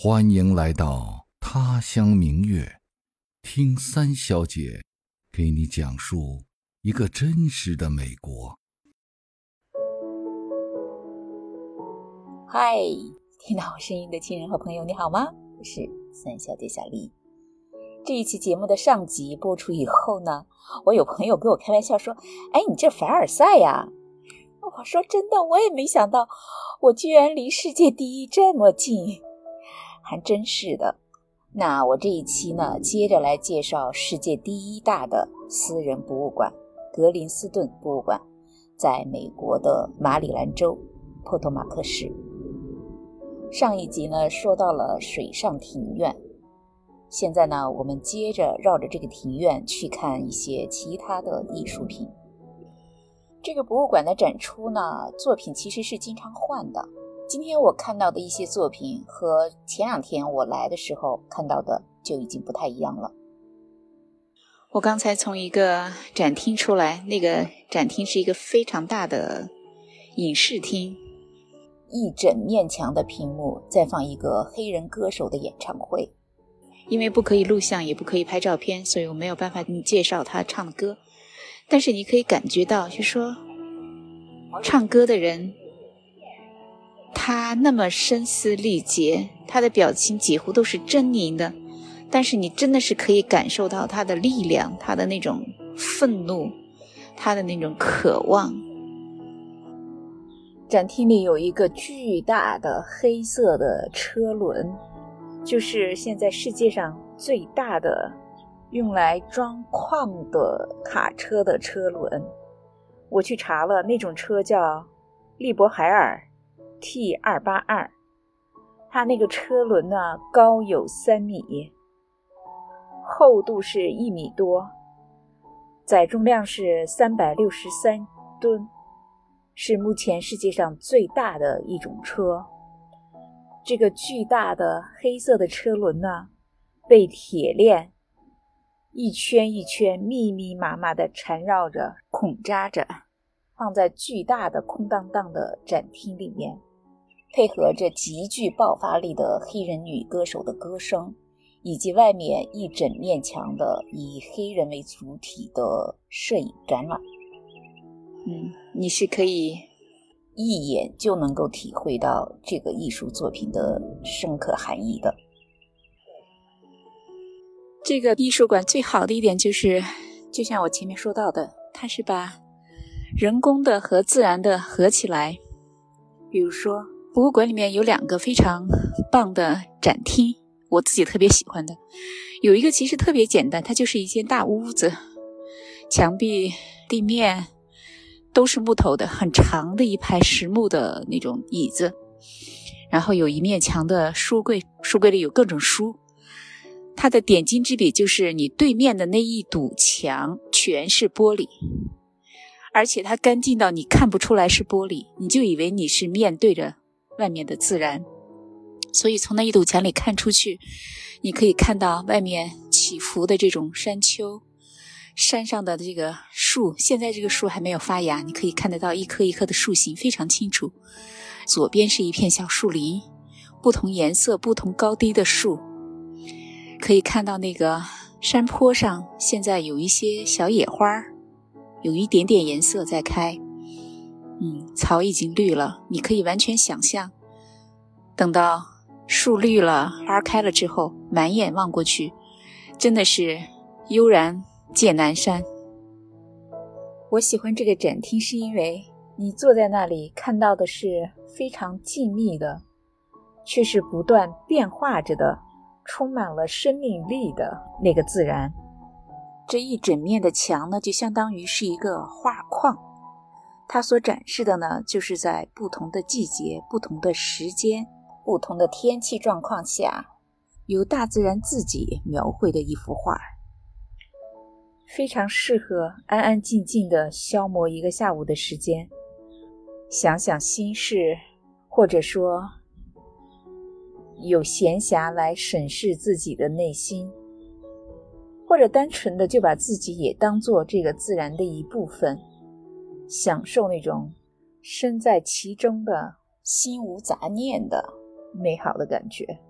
欢迎来到他乡明月，听三小姐给你讲述一个真实的美国。嗨，听到我声音的亲人和朋友，你好吗？我是三小姐小丽。这一期节目的上集播出以后呢，我有朋友跟我开玩笑说：“哎，你这凡尔赛呀！”我说：“真的，我也没想到，我居然离世界第一这么近。”还真是的，那我这一期呢，接着来介绍世界第一大的私人博物馆——格林斯顿博物馆，在美国的马里兰州波托马克市。上一集呢，说到了水上庭院，现在呢，我们接着绕着这个庭院去看一些其他的艺术品。这个博物馆的展出呢，作品其实是经常换的。今天我看到的一些作品和前两天我来的时候看到的就已经不太一样了。我刚才从一个展厅出来，那个展厅是一个非常大的影视厅，一整面墙的屏幕在放一个黑人歌手的演唱会。因为不可以录像，也不可以拍照片，所以我没有办法给你介绍他唱的歌。但是你可以感觉到，就说唱歌的人。他那么声嘶力竭，他的表情几乎都是狰狞的，但是你真的是可以感受到他的力量，他的那种愤怒，他的那种渴望。展厅里有一个巨大的黑色的车轮，就是现在世界上最大的用来装矿的卡车的车轮。我去查了，那种车叫利伯海尔。T 二八二，它那个车轮呢，高有三米，厚度是一米多，载重量是三百六十三吨，是目前世界上最大的一种车。这个巨大的黑色的车轮呢，被铁链一圈一圈、密密麻麻的缠绕着、捆扎着，放在巨大的空荡荡的展厅里面。配合着极具爆发力的黑人女歌手的歌声，以及外面一整面墙的以黑人为主体的摄影展览，嗯，你是可以一眼就能够体会到这个艺术作品的深刻含义的。这个艺术馆最好的一点就是，就像我前面说到的，它是把人工的和自然的合起来，比如说。博物馆里面有两个非常棒的展厅，我自己特别喜欢的。有一个其实特别简单，它就是一间大屋子，墙壁、地面都是木头的，很长的一排实木的那种椅子，然后有一面墙的书柜，书柜里有各种书。它的点睛之笔就是你对面的那一堵墙全是玻璃，而且它干净到你看不出来是玻璃，你就以为你是面对着。外面的自然，所以从那一堵墙里看出去，你可以看到外面起伏的这种山丘，山上的这个树。现在这个树还没有发芽，你可以看得到一棵一棵的树形非常清楚。左边是一片小树林，不同颜色、不同高低的树，可以看到那个山坡上现在有一些小野花，有一点点颜色在开。嗯，草已经绿了，你可以完全想象，等到树绿了、花开了之后，满眼望过去，真的是悠然见南山。我喜欢这个展厅，是因为你坐在那里看到的是非常静谧的，却是不断变化着的、充满了生命力的那个自然。这一整面的墙呢，就相当于是一个画框。它所展示的呢，就是在不同的季节、不同的时间、不同的天气状况下，由大自然自己描绘的一幅画，非常适合安安静静的消磨一个下午的时间，想想心事，或者说有闲暇来审视自己的内心，或者单纯的就把自己也当做这个自然的一部分。享受那种身在其中的心无杂念的美好的感觉。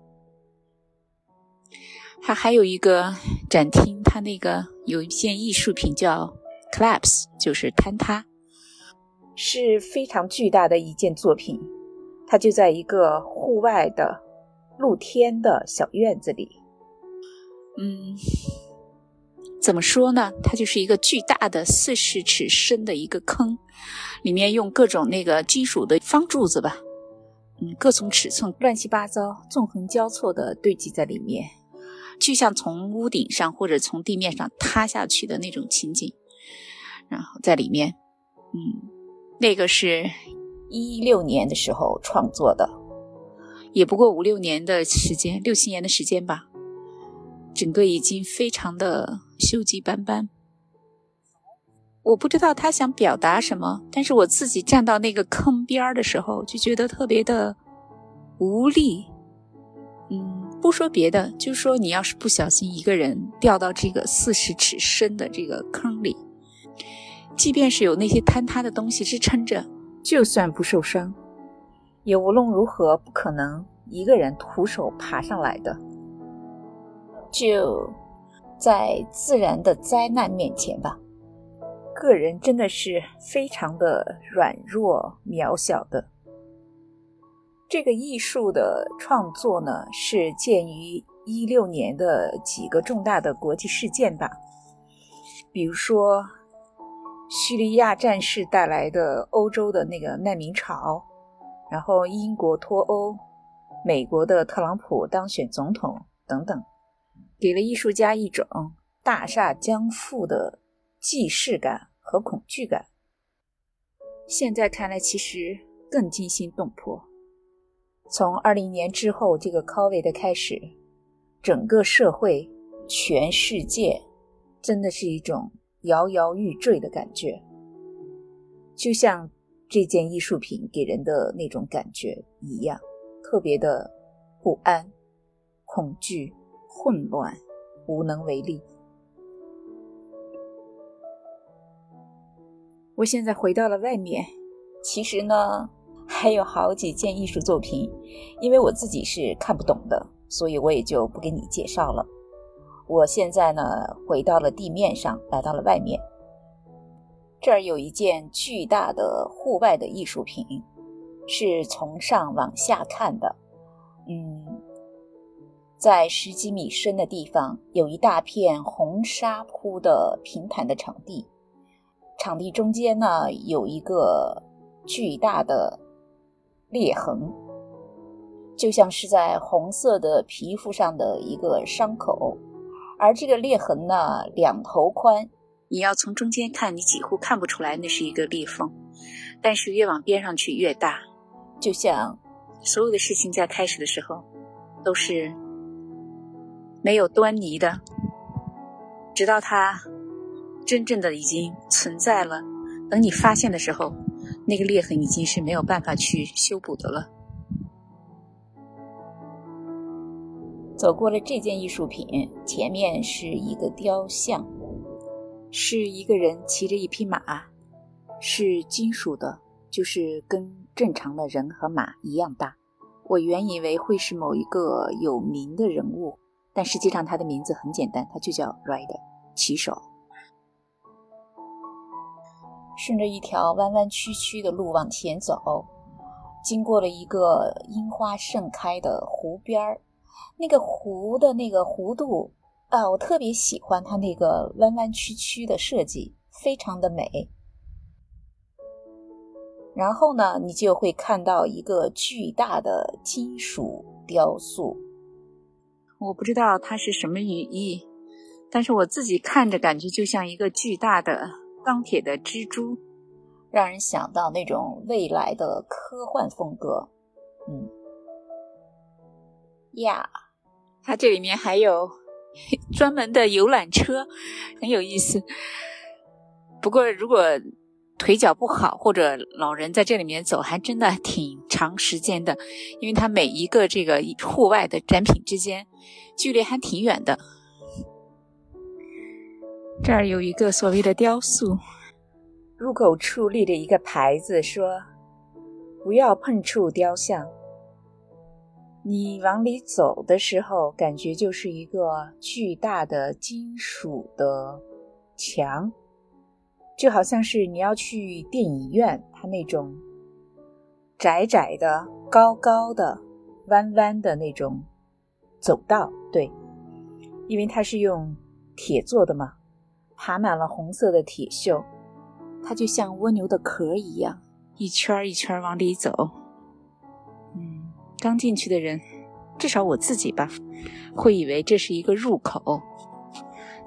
它还有一个展厅，它那个有一件艺术品叫 collapse，就是坍塌，是非常巨大的一件作品。它就在一个户外的露天的小院子里。嗯，怎么说呢？它就是一个巨大的四十尺深的一个坑，里面用各种那个金属的方柱子吧，嗯，各种尺寸乱七八糟、纵横交错的堆积在里面，就像从屋顶上或者从地面上塌下去的那种情景。然后在里面，嗯，那个是。一六年的时候创作的，也不过五六年的时间，六七年的时间吧。整个已经非常的锈迹斑斑。我不知道他想表达什么，但是我自己站到那个坑边儿的时候，就觉得特别的无力。嗯，不说别的，就说你要是不小心一个人掉到这个四十尺深的这个坑里，即便是有那些坍塌的东西支撑着。就算不受伤，也无论如何不可能一个人徒手爬上来的。就在自然的灾难面前吧，个人真的是非常的软弱渺小的。这个艺术的创作呢，是鉴于一六年的几个重大的国际事件吧，比如说。叙利亚战事带来的欧洲的那个难民潮，然后英国脱欧，美国的特朗普当选总统等等，给了艺术家一种大厦将覆的既视感和恐惧感。现在看来，其实更惊心动魄。从二零年之后这个 COVID 的开始，整个社会、全世界，真的是一种。摇摇欲坠的感觉，就像这件艺术品给人的那种感觉一样，特别的不安、恐惧、混乱、无能为力。我现在回到了外面，其实呢还有好几件艺术作品，因为我自己是看不懂的，所以我也就不给你介绍了。我现在呢，回到了地面上，来到了外面。这儿有一件巨大的户外的艺术品，是从上往下看的。嗯，在十几米深的地方，有一大片红沙铺的平坦的场地，场地中间呢，有一个巨大的裂痕，就像是在红色的皮肤上的一个伤口。而这个裂痕呢，两头宽，你要从中间看，你几乎看不出来那是一个裂缝，但是越往边上去越大，就像所有的事情在开始的时候都是没有端倪的，直到它真正的已经存在了，等你发现的时候，那个裂痕已经是没有办法去修补的了。走过了这件艺术品，前面是一个雕像，是一个人骑着一匹马，是金属的，就是跟正常的人和马一样大。我原以为会是某一个有名的人物，但实际上他的名字很简单，他就叫 Rider，骑手。顺着一条弯弯曲曲的路往前走，经过了一个樱花盛开的湖边儿。那个湖的那个弧度啊，我特别喜欢它那个弯弯曲曲的设计，非常的美。然后呢，你就会看到一个巨大的金属雕塑，我不知道它是什么语义，但是我自己看着感觉就像一个巨大的钢铁的蜘蛛，让人想到那种未来的科幻风格，嗯。呀，它这里面还有专门的游览车，很有意思。不过如果腿脚不好或者老人在这里面走，还真的挺长时间的，因为它每一个这个户外的展品之间距离还挺远的。这儿有一个所谓的雕塑，入口处立着一个牌子，说不要碰触雕像。你往里走的时候，感觉就是一个巨大的金属的墙，就好像是你要去电影院，它那种窄窄的、高高的、弯弯的那种走道。对，因为它是用铁做的嘛，爬满了红色的铁锈，它就像蜗牛的壳一样，一圈一圈往里走。嗯刚进去的人，至少我自己吧，会以为这是一个入口。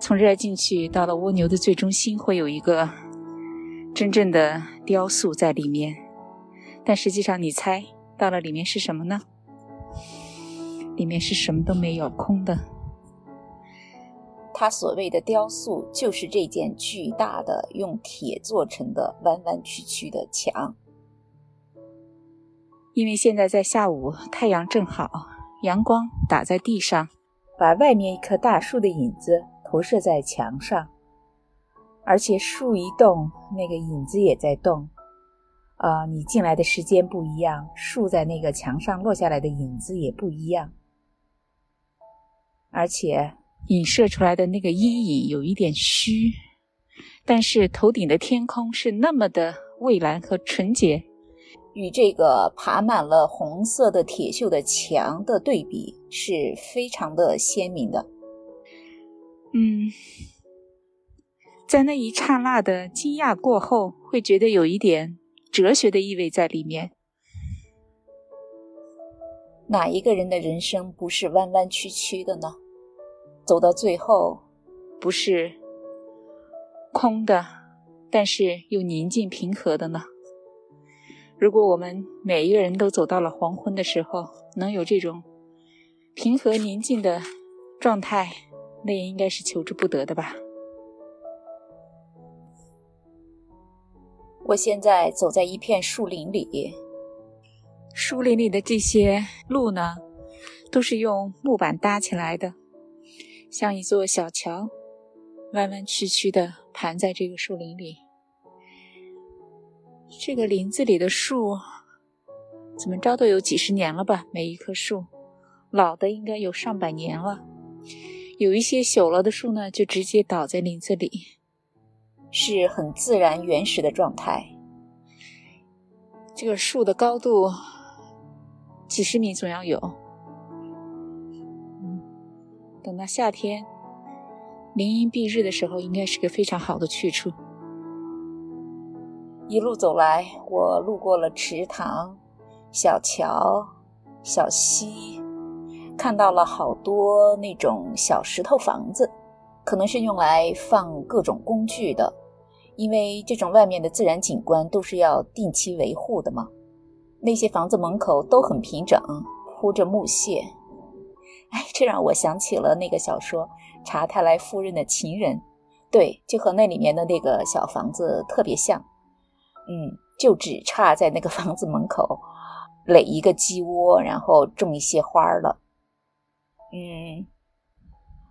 从这儿进去，到了蜗牛的最中心，会有一个真正的雕塑在里面。但实际上，你猜到了里面是什么呢？里面是什么都没有，空的。他所谓的雕塑，就是这件巨大的用铁做成的弯弯曲曲的墙。因为现在在下午，太阳正好，阳光打在地上，把外面一棵大树的影子投射在墙上，而且树一动，那个影子也在动。啊，你进来的时间不一样，树在那个墙上落下来的影子也不一样，而且影射出来的那个阴影有一点虚，但是头顶的天空是那么的蔚蓝和纯洁。与这个爬满了红色的铁锈的墙的对比是非常的鲜明的。嗯，在那一刹那的惊讶过后，会觉得有一点哲学的意味在里面。哪一个人的人生不是弯弯曲曲的呢？走到最后，不是空的，但是又宁静平和的呢？如果我们每一个人都走到了黄昏的时候，能有这种平和宁静的状态，那也应该是求之不得的吧。我现在走在一片树林里，树林里的这些路呢，都是用木板搭起来的，像一座小桥，弯弯曲曲的盘在这个树林里。这个林子里的树，怎么着都有几十年了吧？每一棵树，老的应该有上百年了。有一些朽了的树呢，就直接倒在林子里，是很自然原始的状态。这个树的高度几十米总要有。嗯，等到夏天林荫蔽日的时候，应该是个非常好的去处。一路走来，我路过了池塘、小桥、小溪，看到了好多那种小石头房子，可能是用来放各种工具的。因为这种外面的自然景观都是要定期维护的嘛。那些房子门口都很平整，铺着木屑。哎，这让我想起了那个小说《查泰莱夫人的情人》，对，就和那里面的那个小房子特别像。嗯，就只差在那个房子门口垒一个鸡窝，然后种一些花了。嗯，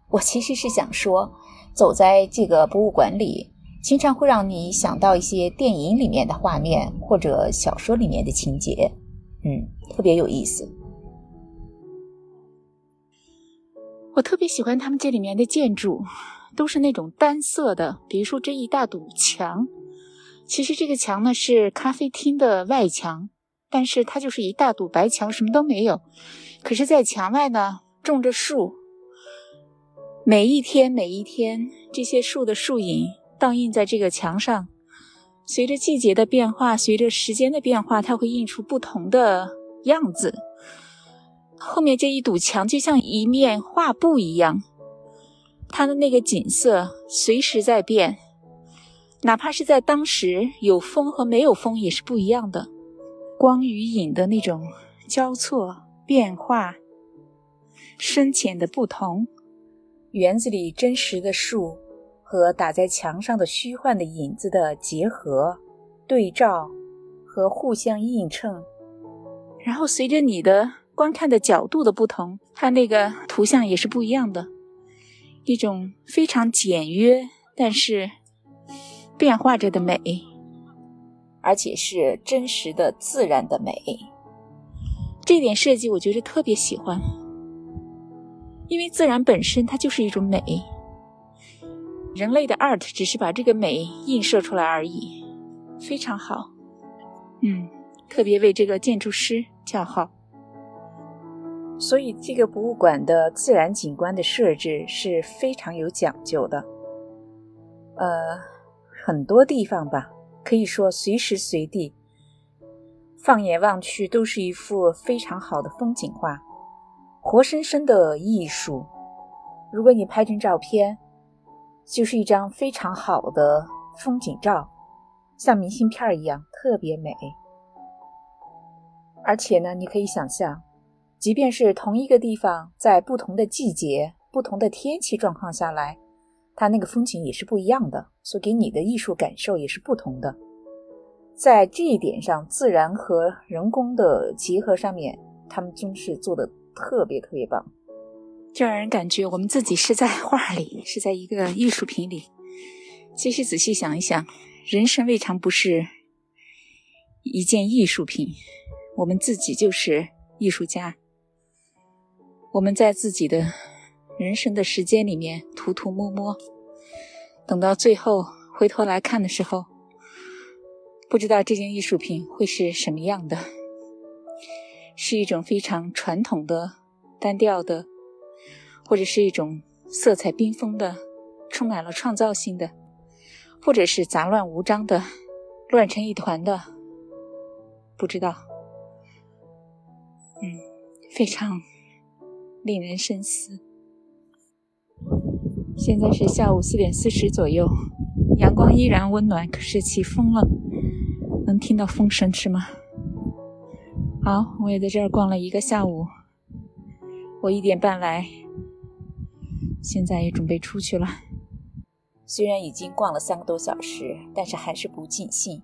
我其实是想说，走在这个博物馆里，经常会让你想到一些电影里面的画面或者小说里面的情节。嗯，特别有意思。我特别喜欢他们这里面的建筑，都是那种单色的，比如说这一大堵墙。其实这个墙呢是咖啡厅的外墙，但是它就是一大堵白墙，什么都没有。可是，在墙外呢种着树，每一天每一天，这些树的树影倒映在这个墙上，随着季节的变化，随着时间的变化，它会映出不同的样子。后面这一堵墙就像一面画布一样，它的那个景色随时在变。哪怕是在当时有风和没有风也是不一样的，光与影的那种交错变化，深浅的不同，园子里真实的树和打在墙上的虚幻的影子的结合、对照和互相映衬，然后随着你的观看的角度的不同，它那个图像也是不一样的，一种非常简约，但是。变化着的美，而且是真实的、自然的美。这点设计我觉得特别喜欢，因为自然本身它就是一种美，人类的 art 只是把这个美映射出来而已，非常好。嗯，特别为这个建筑师叫好。所以这个博物馆的自然景观的设置是非常有讲究的。呃，很多地方吧，可以说随时随地。放眼望去，都是一幅非常好的风景画，活生生的艺术。如果你拍成照片，就是一张非常好的风景照，像明信片一样，特别美。而且呢，你可以想象，即便是同一个地方，在不同的季节、不同的天气状况下来，它那个风景也是不一样的，所给你的艺术感受也是不同的。在这一点上，自然和人工的结合上面，他们真是做的特别特别棒，就让人感觉我们自己是在画里，是在一个艺术品里。其实仔细想一想，人生未尝不是一件艺术品，我们自己就是艺术家。我们在自己的人生的时间里面涂涂摸摸，等到最后回头来看的时候。不知道这件艺术品会是什么样的，是一种非常传统的、单调的，或者是一种色彩缤纷的、充满了创造性的，或者是杂乱无章的、乱成一团的，不知道。嗯，非常令人深思。现在是下午四点四十左右，阳光依然温暖，可是起风了。能听到风声是吗？好，我也在这儿逛了一个下午。我一点半来，现在也准备出去了。虽然已经逛了三个多小时，但是还是不尽兴。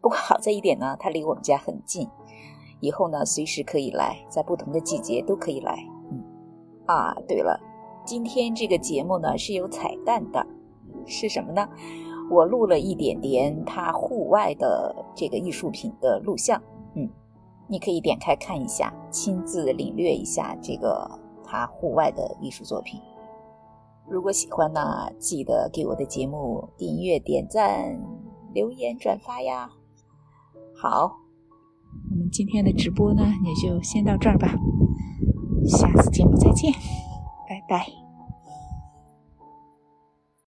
不过好在一点呢，它离我们家很近，以后呢随时可以来，在不同的季节都可以来。嗯，啊，对了，今天这个节目呢是有彩蛋的，是什么呢？我录了一点点他户外的这个艺术品的录像，嗯，你可以点开看一下，亲自领略一下这个他户外的艺术作品。如果喜欢呢，记得给我的节目订阅、点赞、留言、转发呀。好，我们今天的直播呢，也就先到这儿吧，下次节目再见，拜拜。